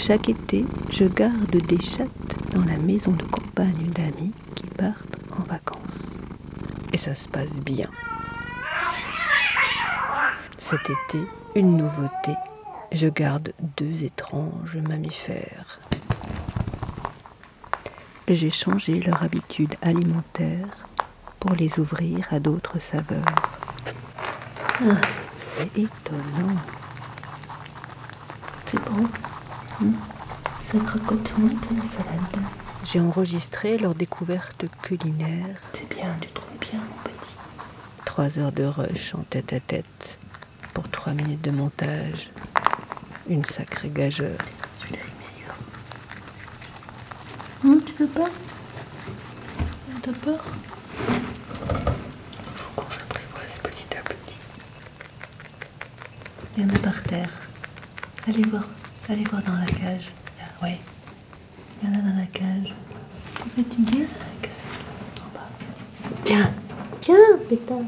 Chaque été, je garde des chattes dans la maison de campagne d'amis qui partent en vacances. Et ça se passe bien. Cet été, une nouveauté. Je garde deux étranges mammifères. J'ai changé leur habitude alimentaire pour les ouvrir à d'autres saveurs. Ah, c'est étonnant. C'est bon. La salade. J'ai enregistré leur découverte culinaire. C'est bien, tu trouves bien, mon petit. Trois heures de rush en tête à tête pour trois minutes de montage. Une sacrée gageure. Celui-là est meilleur. Non, tu veux pas? T'as peur? Faut qu'on s'apprivoise petit à petit. Il y en a par terre. Allez voir. Allez voir dans la cage. Ah, ouais. Il y en a dans la cage. Fais-tu bien dans la cage? Tiens Tiens, pétard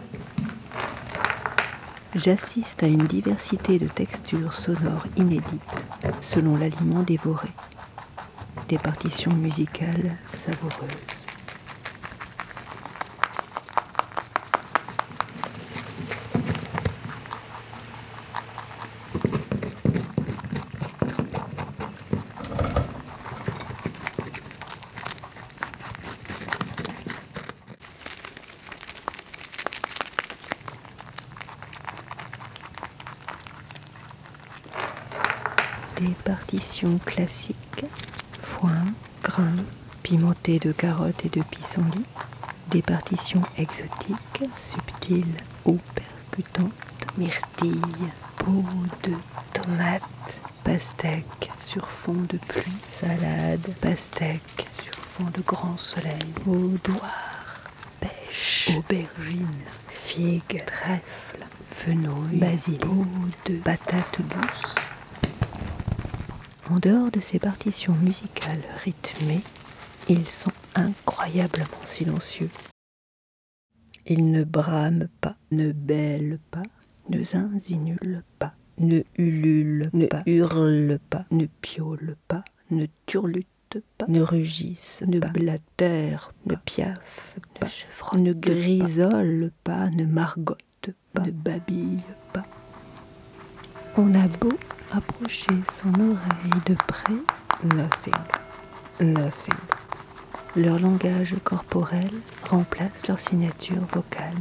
J'assiste à une diversité de textures sonores inédites selon l'aliment dévoré. Des partitions musicales savoureuses. Des partitions classiques, foin, grain, pimenté de carottes et de pissenlit, des partitions exotiques, subtiles ou percutantes, myrtilles, peau de tomates, pastèque sur fond de pluie, salade, pastèque sur fond de grand soleil, boudoir, pêche, aubergine, figues, trèfle, fenouil, basilic, peau de patates douces, en dehors de ces partitions musicales rythmées, ils sont incroyablement silencieux. Ils ne brament pas, ne bêlent pas, ne zinzinulent pas, ne ululent ne pas, hurlent pas, ne piaulent pas, ne turlutent pas, ne rugissent, ne blatèrent, ne piaffent pas, ne grisolent pas, ne margotent pas, ne babillent pas. On a beau approcher son oreille de près, nothing, nothing. Leur langage corporel remplace leur signature vocale.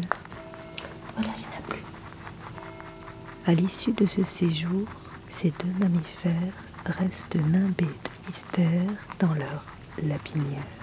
Voilà, il n'y en a plus. À l'issue de ce séjour, ces deux mammifères restent nimbés de mystère dans leur lapinière.